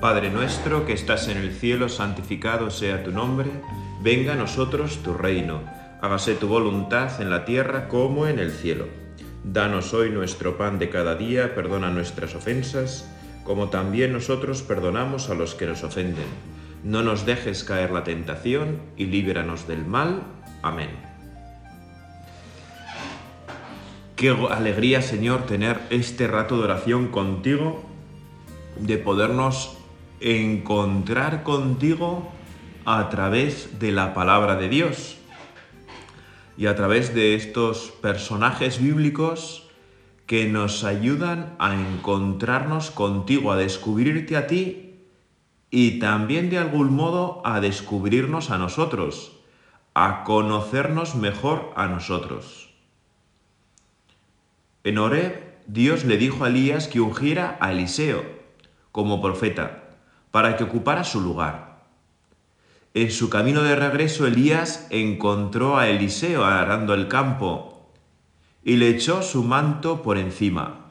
Padre nuestro que estás en el cielo, santificado sea tu nombre, venga a nosotros tu reino, hágase tu voluntad en la tierra como en el cielo. Danos hoy nuestro pan de cada día, perdona nuestras ofensas, como también nosotros perdonamos a los que nos ofenden. No nos dejes caer la tentación y líbranos del mal. Amén. Qué alegría, Señor, tener este rato de oración contigo, de podernos encontrar contigo a través de la palabra de Dios y a través de estos personajes bíblicos que nos ayudan a encontrarnos contigo, a descubrirte a ti y también de algún modo a descubrirnos a nosotros, a conocernos mejor a nosotros. En Oreb, Dios le dijo a Elías que ungiera a Eliseo como profeta para que ocupara su lugar. En su camino de regreso, Elías encontró a Eliseo arando el campo y le echó su manto por encima,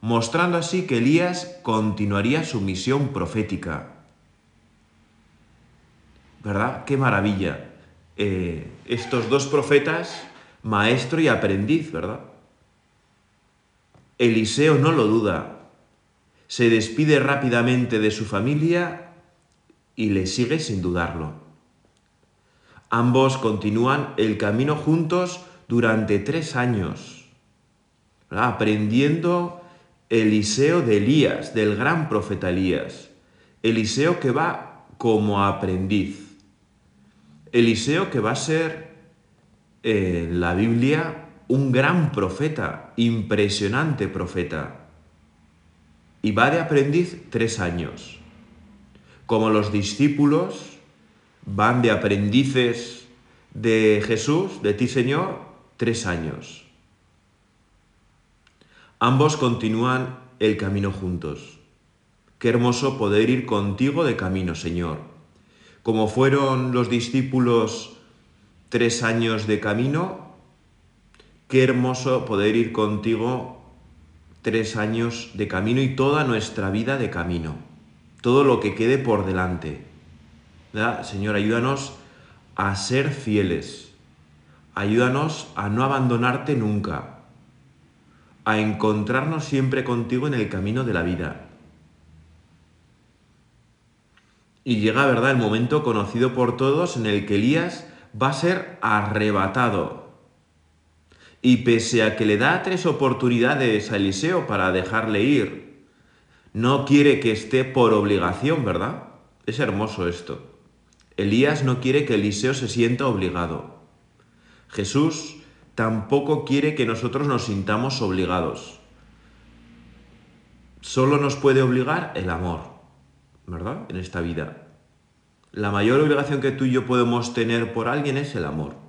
mostrando así que Elías continuaría su misión profética. ¿Verdad? Qué maravilla. Eh, estos dos profetas, maestro y aprendiz, ¿verdad? Eliseo no lo duda, se despide rápidamente de su familia y le sigue sin dudarlo. Ambos continúan el camino juntos durante tres años, aprendiendo Eliseo de Elías, del gran profeta Elías. Eliseo que va como aprendiz. Eliseo que va a ser en la Biblia un gran profeta, impresionante profeta y va de aprendiz tres años. Como los discípulos van de aprendices de Jesús, de ti Señor, tres años. Ambos continúan el camino juntos. Qué hermoso poder ir contigo de camino, Señor. Como fueron los discípulos tres años de camino, qué hermoso poder ir contigo tres años de camino y toda nuestra vida de camino, todo lo que quede por delante. Señor, ayúdanos a ser fieles, ayúdanos a no abandonarte nunca, a encontrarnos siempre contigo en el camino de la vida. Y llega, ¿verdad?, el momento conocido por todos en el que Elías va a ser arrebatado y pese a que le da tres oportunidades a Eliseo para dejarle ir, no quiere que esté por obligación, ¿verdad? Es hermoso esto. Elías no quiere que Eliseo se sienta obligado. Jesús tampoco quiere que nosotros nos sintamos obligados. Solo nos puede obligar el amor, ¿verdad? En esta vida. La mayor obligación que tú y yo podemos tener por alguien es el amor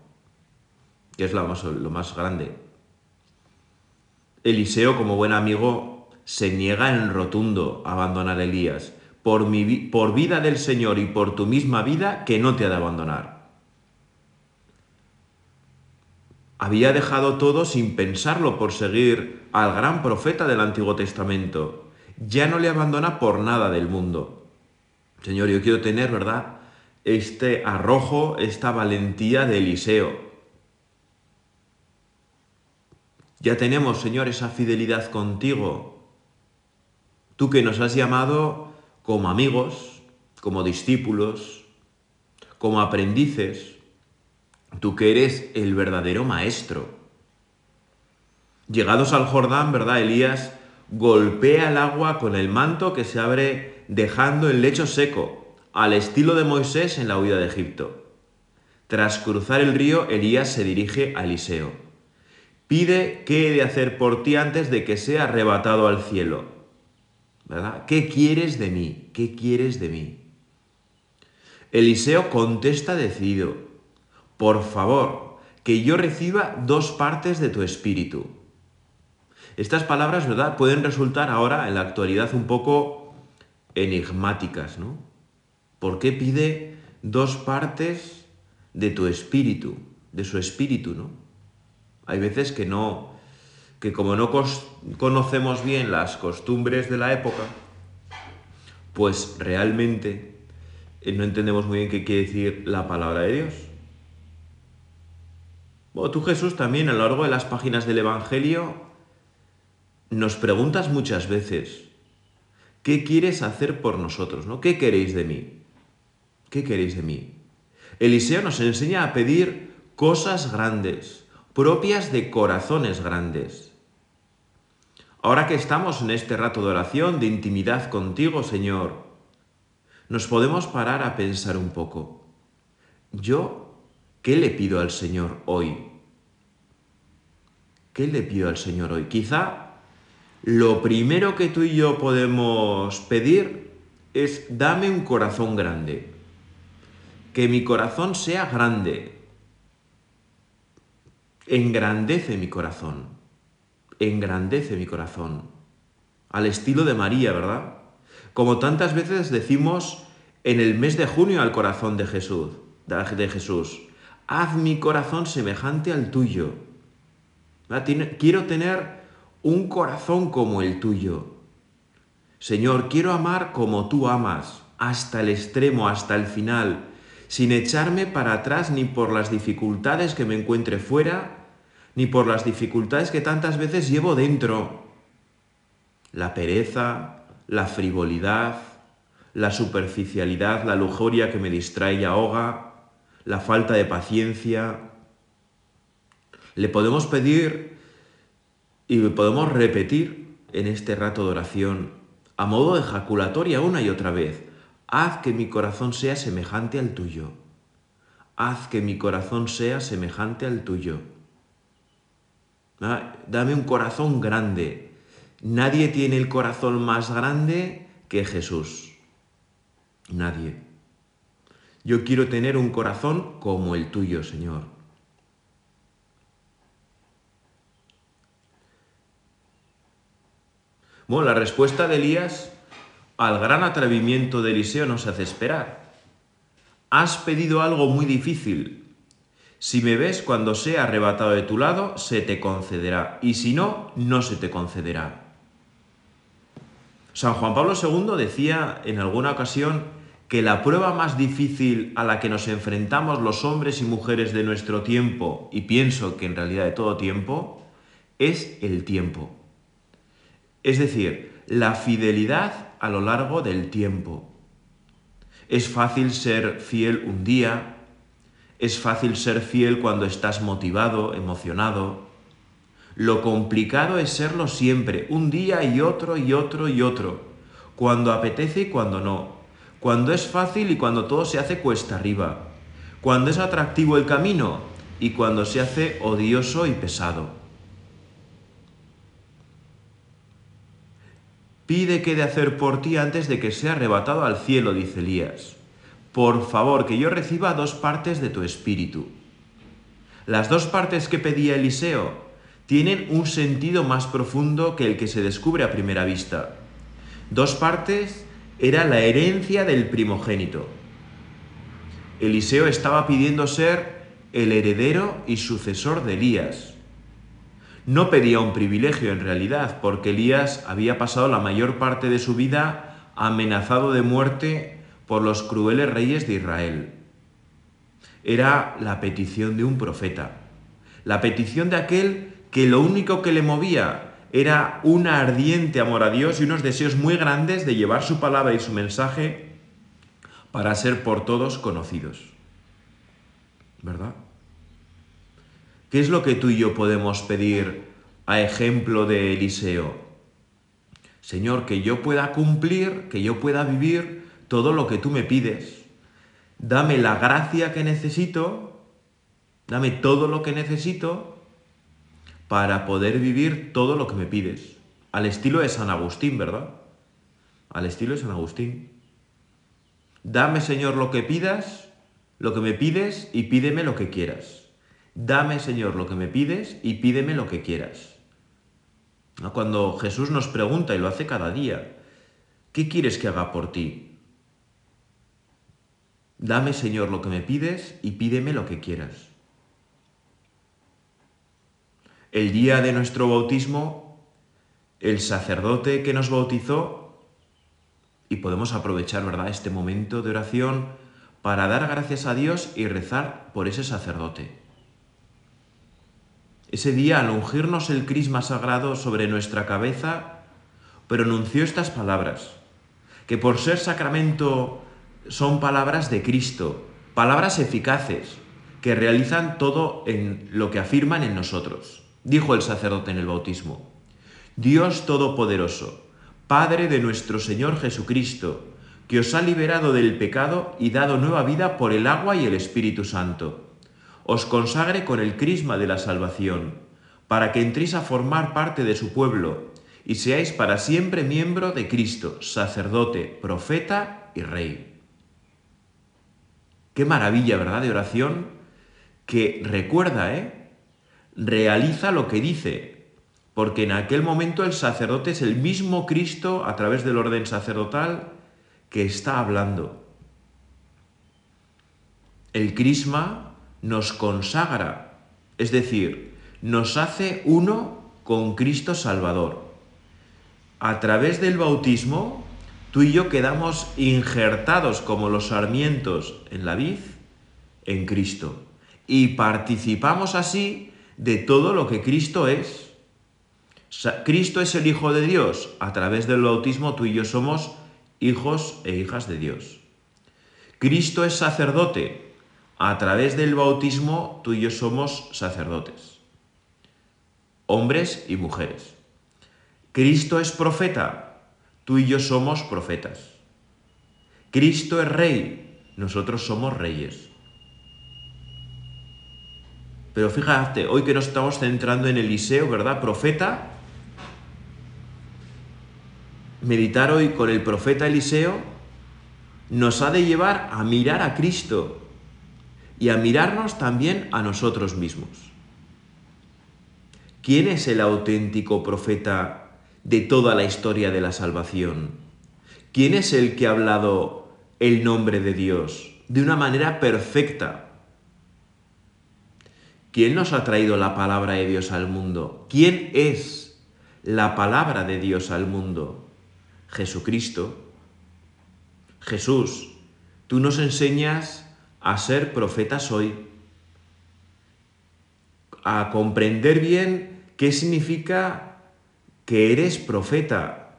que es lo más, lo más grande. Eliseo, como buen amigo, se niega en rotundo a abandonar a Elías. Por, mi, por vida del Señor y por tu misma vida, que no te ha de abandonar. Había dejado todo sin pensarlo por seguir al gran profeta del Antiguo Testamento. Ya no le abandona por nada del mundo. Señor, yo quiero tener, ¿verdad? Este arrojo, esta valentía de Eliseo Ya tenemos, Señor, esa fidelidad contigo. Tú que nos has llamado como amigos, como discípulos, como aprendices. Tú que eres el verdadero maestro. Llegados al Jordán, ¿verdad? Elías golpea el agua con el manto que se abre dejando el lecho seco, al estilo de Moisés en la huida de Egipto. Tras cruzar el río, Elías se dirige a Eliseo. Pide qué he de hacer por ti antes de que sea arrebatado al cielo. ¿Verdad? ¿Qué quieres de mí? ¿Qué quieres de mí? Eliseo contesta decidido, por favor, que yo reciba dos partes de tu espíritu. Estas palabras, ¿verdad?, pueden resultar ahora en la actualidad un poco enigmáticas, ¿no? ¿Por qué pide dos partes de tu espíritu, de su espíritu, ¿no? Hay veces que no, que como no conocemos bien las costumbres de la época, pues realmente eh, no entendemos muy bien qué quiere decir la palabra de Dios. Bueno, tú Jesús también a lo largo de las páginas del Evangelio nos preguntas muchas veces, ¿qué quieres hacer por nosotros? ¿no? ¿Qué queréis de mí? ¿Qué queréis de mí? Eliseo nos enseña a pedir cosas grandes, propias de corazones grandes. Ahora que estamos en este rato de oración, de intimidad contigo, Señor, nos podemos parar a pensar un poco. ¿Yo qué le pido al Señor hoy? ¿Qué le pido al Señor hoy? Quizá lo primero que tú y yo podemos pedir es dame un corazón grande. Que mi corazón sea grande. Engrandece mi corazón. Engrandece mi corazón. Al estilo de María, ¿verdad? como tantas veces decimos en el mes de junio al corazón de Jesús, de Jesús, haz mi corazón semejante al tuyo. Quiero tener un corazón como el tuyo. Señor, quiero amar como tú amas, hasta el extremo, hasta el final, sin echarme para atrás ni por las dificultades que me encuentre fuera, ni por las dificultades que tantas veces llevo dentro. La pereza, la frivolidad, la superficialidad, la lujuria que me distrae y ahoga, la falta de paciencia. Le podemos pedir y podemos repetir en este rato de oración, a modo de ejaculatoria una y otra vez, haz que mi corazón sea semejante al tuyo. Haz que mi corazón sea semejante al tuyo. Dame un corazón grande, Nadie tiene el corazón más grande que Jesús. Nadie. Yo quiero tener un corazón como el tuyo, Señor. Bueno, la respuesta de Elías al gran atrevimiento de Eliseo nos hace esperar. Has pedido algo muy difícil. Si me ves cuando sea arrebatado de tu lado, se te concederá, y si no, no se te concederá. San Juan Pablo II decía en alguna ocasión que la prueba más difícil a la que nos enfrentamos los hombres y mujeres de nuestro tiempo, y pienso que en realidad de todo tiempo, es el tiempo. Es decir, la fidelidad a lo largo del tiempo. Es fácil ser fiel un día, es fácil ser fiel cuando estás motivado, emocionado, lo complicado es serlo siempre, un día y otro y otro y otro, cuando apetece y cuando no, cuando es fácil y cuando todo se hace cuesta arriba, cuando es atractivo el camino y cuando se hace odioso y pesado. Pide que de hacer por ti antes de que sea arrebatado al cielo, dice Elías. Por favor, que yo reciba dos partes de tu espíritu. Las dos partes que pedía Eliseo tienen un sentido más profundo que el que se descubre a primera vista. Dos partes era la herencia del primogénito. Eliseo estaba pidiendo ser el heredero y sucesor de Elías. No pedía un privilegio en realidad, porque Elías había pasado la mayor parte de su vida amenazado de muerte por los crueles reyes de Israel. Era la petición de un profeta, la petición de aquel que lo único que le movía era un ardiente amor a Dios y unos deseos muy grandes de llevar su palabra y su mensaje para ser por todos conocidos. ¿Verdad? ¿Qué es lo que tú y yo podemos pedir a ejemplo de Eliseo? Señor, que yo pueda cumplir, que yo pueda vivir todo lo que tú me pides. Dame la gracia que necesito, dame todo lo que necesito para poder vivir todo lo que me pides. Al estilo de San Agustín, ¿verdad? Al estilo de San Agustín. Dame, Señor, lo que pidas, lo que me pides y pídeme lo que quieras. Dame, Señor, lo que me pides y pídeme lo que quieras. Cuando Jesús nos pregunta, y lo hace cada día, ¿qué quieres que haga por ti? Dame, Señor, lo que me pides y pídeme lo que quieras. El día de nuestro bautismo, el sacerdote que nos bautizó Y podemos aprovechar, ¿verdad?, este momento de oración para dar gracias a Dios y rezar por ese sacerdote. Ese día, al ungirnos el crisma sagrado sobre nuestra cabeza, pronunció estas palabras, que por ser sacramento son palabras de Cristo, palabras eficaces, que realizan todo en lo que afirman en nosotros. Dijo el sacerdote en el bautismo, Dios Todopoderoso, Padre de nuestro Señor Jesucristo, que os ha liberado del pecado y dado nueva vida por el agua y el Espíritu Santo. Os consagre con el crisma de la salvación, para que entréis a formar parte de su pueblo y seáis para siempre miembro de Cristo, sacerdote, profeta y rey. Qué maravilla, ¿verdad? De oración que recuerda, ¿eh? Realiza lo que dice, porque en aquel momento el sacerdote es el mismo Cristo a través del orden sacerdotal que está hablando. El crisma nos consagra, es decir, nos hace uno con Cristo Salvador. A través del bautismo, tú y yo quedamos injertados como los sarmientos en la vid en Cristo y participamos así de todo lo que Cristo es. Cristo es el Hijo de Dios. A través del bautismo tú y yo somos hijos e hijas de Dios. Cristo es sacerdote. A través del bautismo tú y yo somos sacerdotes. Hombres y mujeres. Cristo es profeta. Tú y yo somos profetas. Cristo es rey. Nosotros somos reyes. Pero fíjate, hoy que nos estamos centrando en Eliseo, ¿verdad? Profeta, meditar hoy con el profeta Eliseo nos ha de llevar a mirar a Cristo y a mirarnos también a nosotros mismos. ¿Quién es el auténtico profeta de toda la historia de la salvación? ¿Quién es el que ha hablado el nombre de Dios de una manera perfecta? ¿Quién nos ha traído la palabra de Dios al mundo? ¿Quién es la palabra de Dios al mundo? Jesucristo. Jesús, tú nos enseñas a ser profetas hoy, a comprender bien qué significa que eres profeta.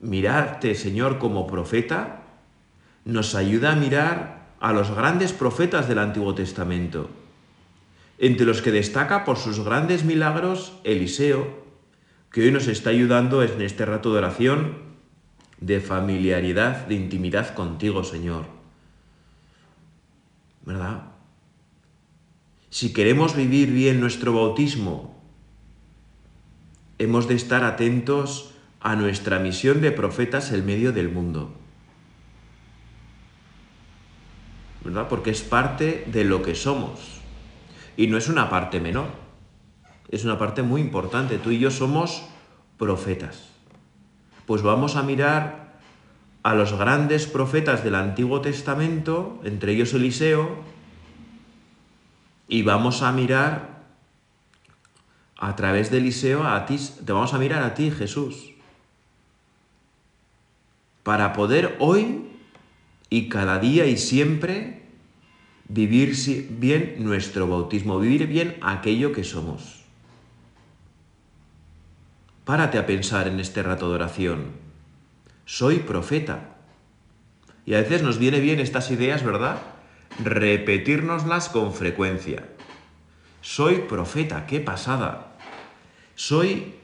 Mirarte, Señor, como profeta nos ayuda a mirar a los grandes profetas del Antiguo Testamento, entre los que destaca por sus grandes milagros Eliseo, que hoy nos está ayudando en este rato de oración, de familiaridad, de intimidad contigo, Señor. ¿Verdad? Si queremos vivir bien nuestro bautismo, hemos de estar atentos a nuestra misión de profetas en medio del mundo. ¿verdad? Porque es parte de lo que somos. Y no es una parte menor, es una parte muy importante. Tú y yo somos profetas. Pues vamos a mirar a los grandes profetas del Antiguo Testamento, entre ellos Eliseo, y vamos a mirar a través de Eliseo a ti, te vamos a mirar a ti, Jesús, para poder hoy y cada día y siempre vivir bien nuestro bautismo, vivir bien aquello que somos. Párate a pensar en este rato de oración. Soy profeta. Y a veces nos viene bien estas ideas, ¿verdad? Repetírnoslas con frecuencia. Soy profeta, qué pasada. Soy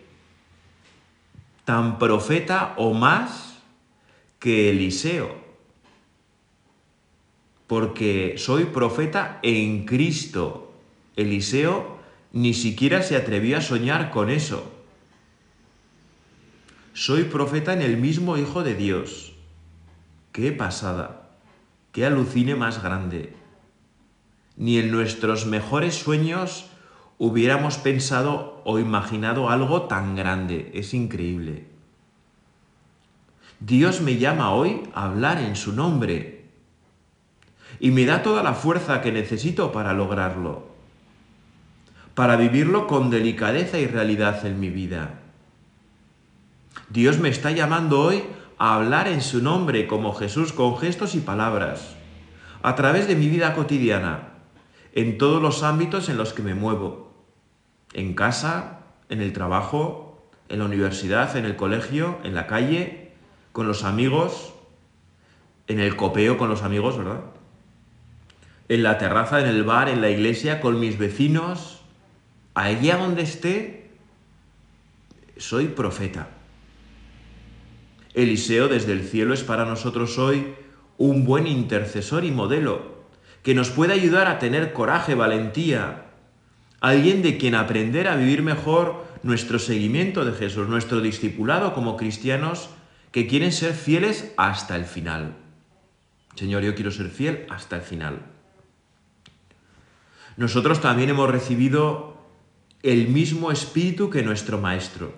tan profeta o más que Eliseo porque soy profeta en Cristo. Eliseo ni siquiera se atrevió a soñar con eso. Soy profeta en el mismo Hijo de Dios. ¡Qué pasada! ¡Qué alucine más grande! Ni en nuestros mejores sueños hubiéramos pensado o imaginado algo tan grande. Es increíble. Dios me llama hoy a hablar en su nombre y me da toda la fuerza que necesito para lograrlo, para vivirlo con delicadeza y realidad en mi vida. Dios me está llamando hoy a hablar en su nombre como Jesús con gestos y palabras, a través de mi vida cotidiana, en todos los ámbitos en los que me muevo, en casa, en el trabajo, en la universidad, en el colegio, en la calle, con los amigos, en el copeo con los amigos, ¿verdad? En la terraza, en el bar, en la iglesia, con mis vecinos, allá donde esté, soy profeta. Eliseo desde el cielo es para nosotros hoy un buen intercesor y modelo, que nos puede ayudar a tener coraje, valentía, alguien de quien aprender a vivir mejor nuestro seguimiento de Jesús, nuestro discipulado como cristianos que quieren ser fieles hasta el final. Señor, yo quiero ser fiel hasta el final. Nosotros también hemos recibido el mismo espíritu que nuestro Maestro.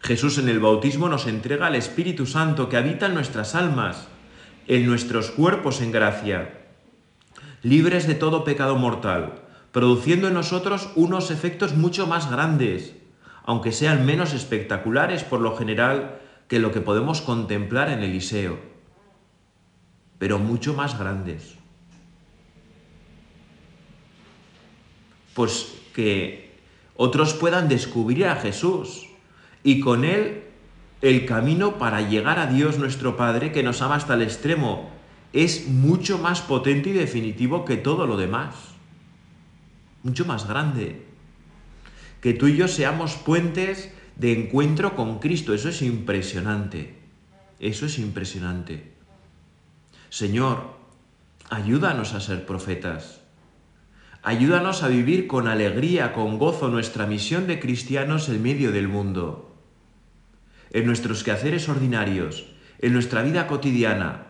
Jesús en el bautismo nos entrega al Espíritu Santo que habita en nuestras almas, en nuestros cuerpos en gracia, libres de todo pecado mortal, produciendo en nosotros unos efectos mucho más grandes, aunque sean menos espectaculares por lo general que lo que podemos contemplar en Eliseo, pero mucho más grandes. Pues que otros puedan descubrir a Jesús, y con Él el camino para llegar a Dios nuestro Padre, que nos ama hasta el extremo, es mucho más potente y definitivo que todo lo demás. Mucho más grande. Que tú y yo seamos puentes de encuentro con Cristo. Eso es impresionante. Eso es impresionante. Señor, ayúdanos a ser profetas. Ayúdanos a vivir con alegría, con gozo nuestra misión de cristianos en medio del mundo en nuestros quehaceres ordinarios, en nuestra vida cotidiana.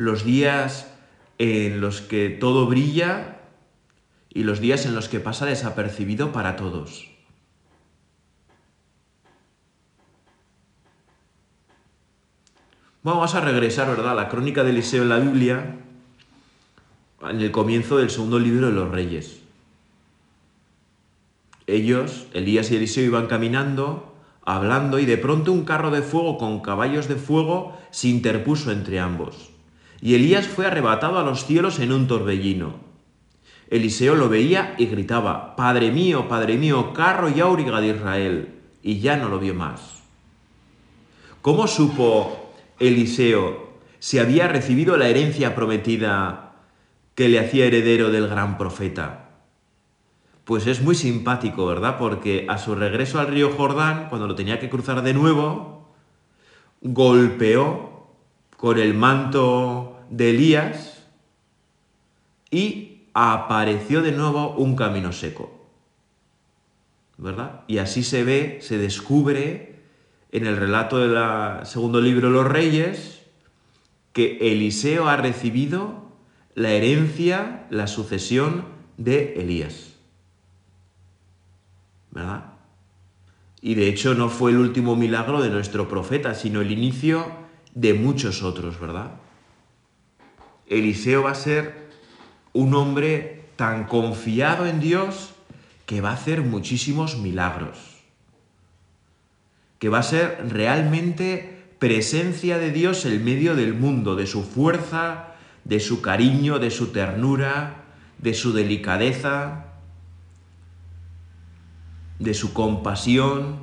Los días en los que todo brilla y los días en los que pasa desapercibido para todos. Vamos a regresar, ¿verdad?, a la crónica de Eliseo en la Biblia, en el comienzo del segundo libro de los Reyes. Ellos, Elías y Eliseo, iban caminando, hablando, y de pronto un carro de fuego con caballos de fuego se interpuso entre ambos. Y Elías fue arrebatado a los cielos en un torbellino. Eliseo lo veía y gritaba, Padre mío, Padre mío, carro y auriga de Israel. Y ya no lo vio más. ¿Cómo supo Eliseo si había recibido la herencia prometida que le hacía heredero del gran profeta? pues es muy simpático, ¿verdad? Porque a su regreso al río Jordán, cuando lo tenía que cruzar de nuevo, golpeó con el manto de Elías y apareció de nuevo un camino seco. ¿Verdad? Y así se ve, se descubre en el relato del segundo libro de los Reyes que Eliseo ha recibido la herencia, la sucesión de Elías. ¿verdad? Y de hecho no fue el último milagro de nuestro profeta, sino el inicio de muchos otros, ¿verdad? Eliseo va a ser un hombre tan confiado en Dios que va a hacer muchísimos milagros, que va a ser realmente presencia de Dios en medio del mundo, de su fuerza, de su cariño, de su ternura, de su delicadeza, de su compasión.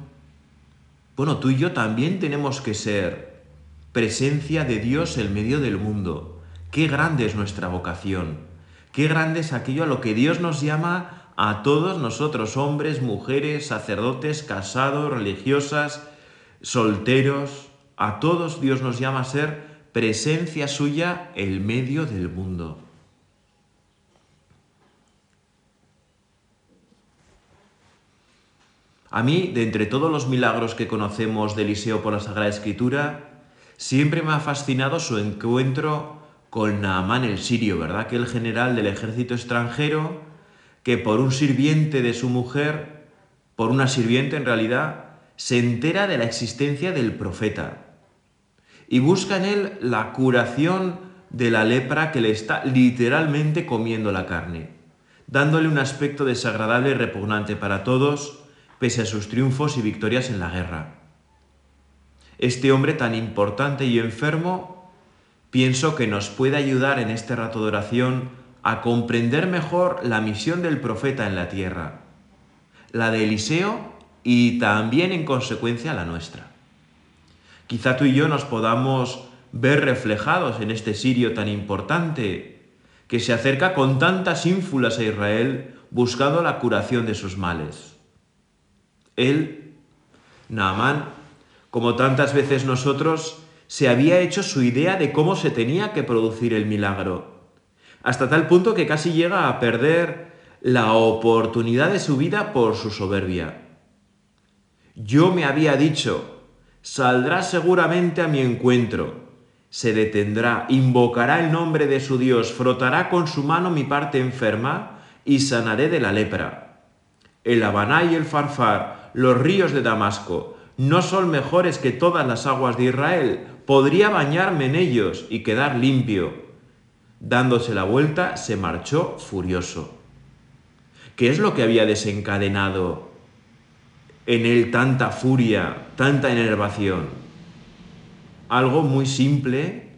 Bueno, tú y yo también tenemos que ser presencia de Dios en medio del mundo. Qué grande es nuestra vocación. Qué grande es aquello a lo que Dios nos llama a todos nosotros, hombres, mujeres, sacerdotes, casados, religiosas, solteros. A todos Dios nos llama a ser presencia suya en medio del mundo. A mí, de entre todos los milagros que conocemos de Eliseo por la Sagrada Escritura, siempre me ha fascinado su encuentro con Naamán el sirio, ¿verdad? Aquel general del ejército extranjero que por un sirviente de su mujer, por una sirviente en realidad, se entera de la existencia del profeta y busca en él la curación de la lepra que le está literalmente comiendo la carne, dándole un aspecto desagradable y repugnante para todos, pese a sus triunfos y victorias en la guerra. Este hombre tan importante y enfermo, pienso que nos puede ayudar en este rato de oración a comprender mejor la misión del profeta en la tierra, la de Eliseo y también en consecuencia la nuestra. Quizá tú y yo nos podamos ver reflejados en este sirio tan importante que se acerca con tantas ínfulas a Israel buscando la curación de sus males. Él, Naamán, como tantas veces nosotros, se había hecho su idea de cómo se tenía que producir el milagro, hasta tal punto que casi llega a perder la oportunidad de su vida por su soberbia. Yo me había dicho, saldrá seguramente a mi encuentro, se detendrá, invocará el nombre de su Dios, frotará con su mano mi parte enferma y sanaré de la lepra. El Habaná y el Farfar, los ríos de Damasco, no son mejores que todas las aguas de Israel. Podría bañarme en ellos y quedar limpio. Dándose la vuelta, se marchó furioso. ¿Qué es lo que había desencadenado en él tanta furia, tanta enervación? Algo muy simple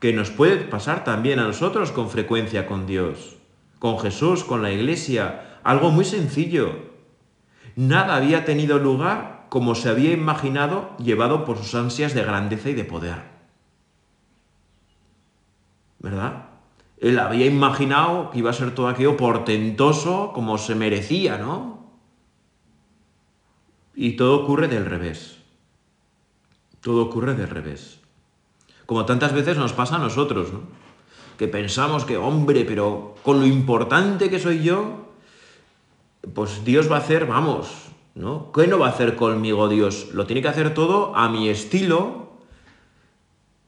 que nos puede pasar también a nosotros con frecuencia con Dios, con Jesús, con la iglesia, algo muy sencillo. Nada había tenido lugar como se había imaginado llevado por sus ansias de grandeza y de poder. ¿Verdad? Él había imaginado que iba a ser todo aquello portentoso como se merecía, ¿no? Y todo ocurre del revés. Todo ocurre del revés. Como tantas veces nos pasa a nosotros, ¿no? Que pensamos que, hombre, pero con lo importante que soy yo, pues Dios va a hacer, vamos, ¿no? ¿Qué no va a hacer conmigo Dios? Lo tiene que hacer todo a mi estilo,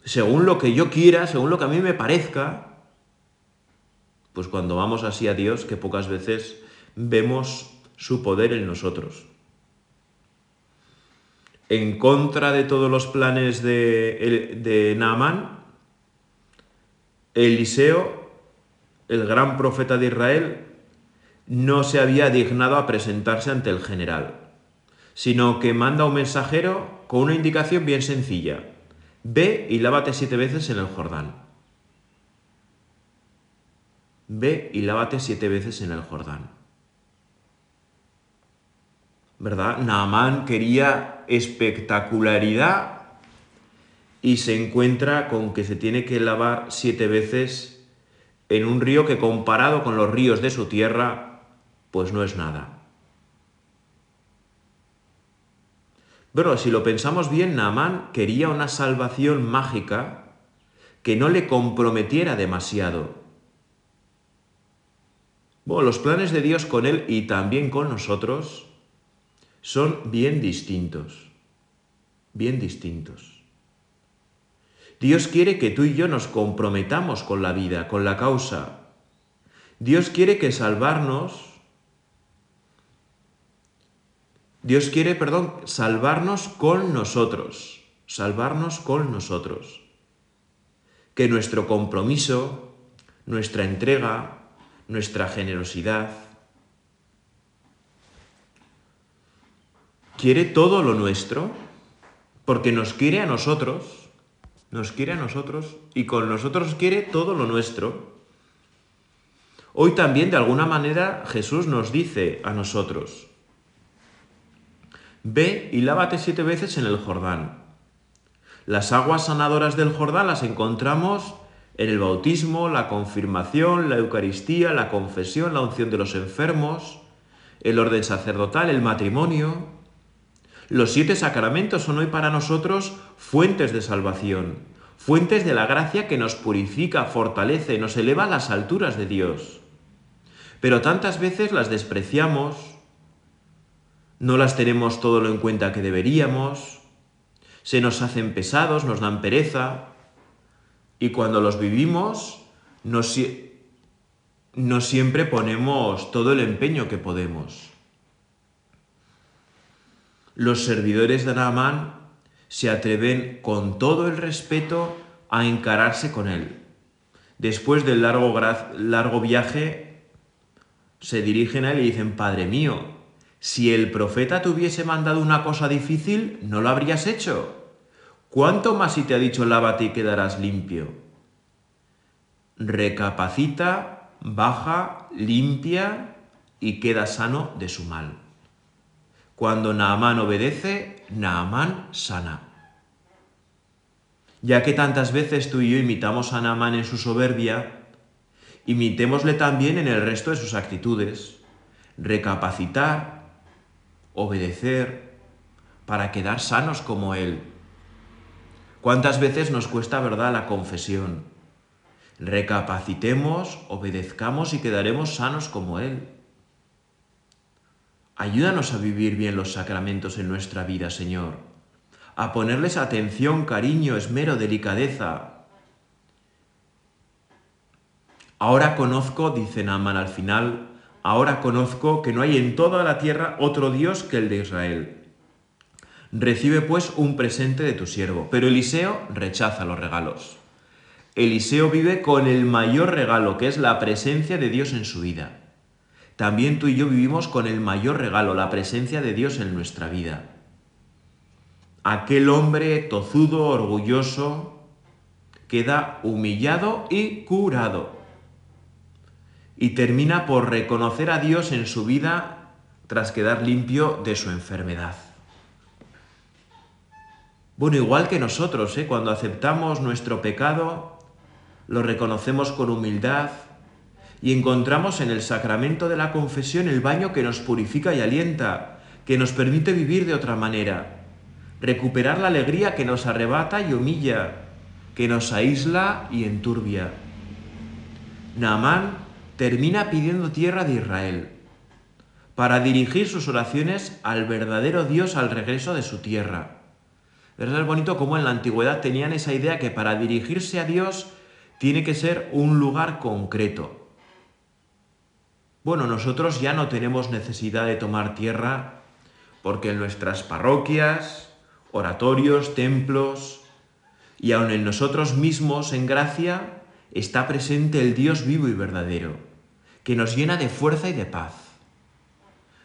según lo que yo quiera, según lo que a mí me parezca. Pues cuando vamos así a Dios, que pocas veces vemos su poder en nosotros en contra de todos los planes de, de Naamán, Eliseo, el gran profeta de Israel, no se había dignado a presentarse ante el general, sino que manda un mensajero con una indicación bien sencilla. Ve y lávate siete veces en el Jordán. Ve y lávate siete veces en el Jordán. ¿verdad? Naamán quería espectacularidad y se encuentra con que se tiene que lavar siete veces en un río que comparado con los ríos de su tierra, pues no es nada. Pero si lo pensamos bien, Naamán quería una salvación mágica que no le comprometiera demasiado. Bueno, los planes de Dios con él y también con nosotros son bien distintos, bien distintos. Dios quiere que tú y yo nos comprometamos con la vida, con la causa. Dios quiere que salvarnos, Dios quiere, perdón, salvarnos con nosotros, salvarnos con nosotros. Que nuestro compromiso, nuestra entrega, nuestra generosidad, quiere todo lo nuestro, porque nos quiere a nosotros, nos quiere a nosotros y con nosotros quiere todo lo nuestro. Hoy también de alguna manera Jesús nos dice a nosotros, ve y lávate siete veces en el Jordán. Las aguas sanadoras del Jordán las encontramos en el bautismo, la confirmación, la Eucaristía, la confesión, la unción de los enfermos, el orden sacerdotal, el matrimonio. Los siete sacramentos son hoy para nosotros fuentes de salvación, fuentes de la gracia que nos purifica, fortalece, nos eleva a las alturas de Dios. Pero tantas veces las despreciamos, no las tenemos todo lo en cuenta que deberíamos, se nos hacen pesados, nos dan pereza, y cuando los vivimos, no, siempre ponemos todo el empeño que podemos. Los servidores de Naamán se atreven con todo el respeto a encararse con él. Después del largo, largo viaje, se dirigen a él y dicen, Padre mío, Si el profeta te hubiese mandado una cosa difícil, no lo habrías hecho. ¿Cuánto más si te ha dicho lávate y quedarás limpio? Recapacita, baja, limpia y queda sano de su mal. Cuando Naamán obedece, Naamán sana. Ya que tantas veces tú y yo imitamos a Naamán en su soberbia, imitémosle también en el resto de sus actitudes. Recapacitar, obedecer, para quedar sanos como Él. ¿Cuántas veces nos cuesta, verdad, la confesión? Recapacitemos, obedezcamos y quedaremos sanos como Él. Ayúdanos a vivir bien los sacramentos en nuestra vida, Señor, a ponerles atención, cariño, esmero, delicadeza. Ahora conozco, dice Naaman al final, ahora conozco que no hay en toda la tierra otro Dios que el de Israel. Recibe pues un presente de tu siervo, pero Eliseo rechaza los regalos. Eliseo vive con el mayor regalo, que es la presencia de Dios en su vida también tú y yo vivimos con el mayor regalo, la presencia de Dios en nuestra vida. Aquel hombre tozudo, orgulloso, queda humillado y curado. Y termina por reconocer a Dios en su vida tras quedar limpio de su enfermedad. Bueno, igual que nosotros, ¿eh? cuando aceptamos nuestro pecado, lo reconocemos con humildad, y encontramos en el sacramento de la confesión el baño que nos purifica y alienta, que nos permite vivir de otra manera, recuperar la alegría que nos arrebata y humilla, que nos aísla y enturbia. Naamán termina pidiendo tierra de Israel para dirigir sus oraciones al verdadero Dios al regreso de su tierra. Es bonito cómo en la antigüedad tenían esa idea que para dirigirse a Dios tiene que ser un lugar concreto, bueno, nosotros ya no tenemos necesidad de tomar tierra porque en nuestras parroquias, oratorios, templos y aun en nosotros mismos en gracia está presente el Dios vivo y verdadero, que nos llena de fuerza y de paz.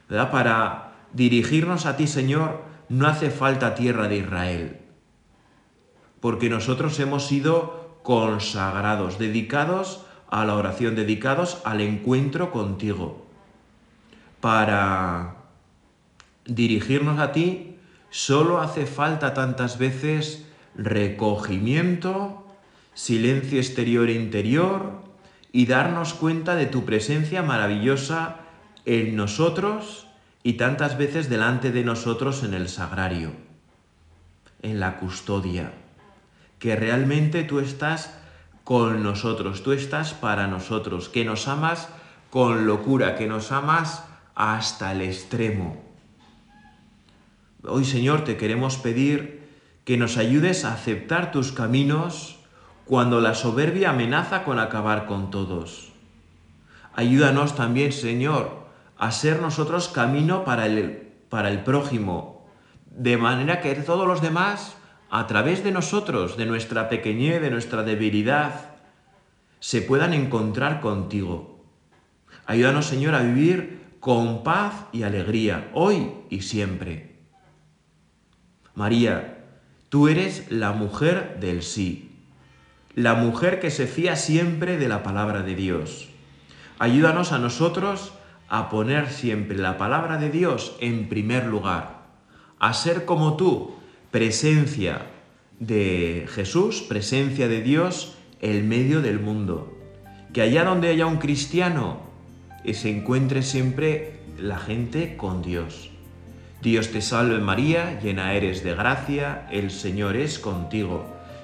¿Verdad? Para dirigirnos a ti, Señor, no hace falta tierra de Israel, porque nosotros hemos sido consagrados, dedicados a la oración, dedicados al encuentro contigo. Para dirigirnos a ti, solo hace falta tantas veces recogimiento, silencio exterior e interior y darnos cuenta de tu presencia maravillosa en nosotros y tantas veces delante de nosotros en el sagrario, en la custodia, que realmente tú estás con nosotros, tú estás para nosotros, que nos amas con locura, que nos amas hasta el extremo. Hoy, Señor, te queremos pedir que nos ayudes a aceptar tus caminos cuando la soberbia amenaza con acabar con todos. Ayúdanos también, Señor, a ser nosotros camino para el, para el prójimo, de manera que todos los demás a través de nosotros, de nuestra pequeñez, de nuestra debilidad, se puedan encontrar contigo. Ayúdanos, Señor, a vivir con paz y alegría, hoy y siempre. María, tú eres la mujer del sí, la mujer que se fía siempre de la palabra de Dios. Ayúdanos a nosotros a poner siempre la palabra de Dios en primer lugar, a ser como tú, presencia de Jesús, presencia de Dios, en medio del mundo. Que allá donde haya un cristiano, eh, se encuentre siempre la gente con Dios. Dios te salve María, llena eres de gracia, el Señor es contigo.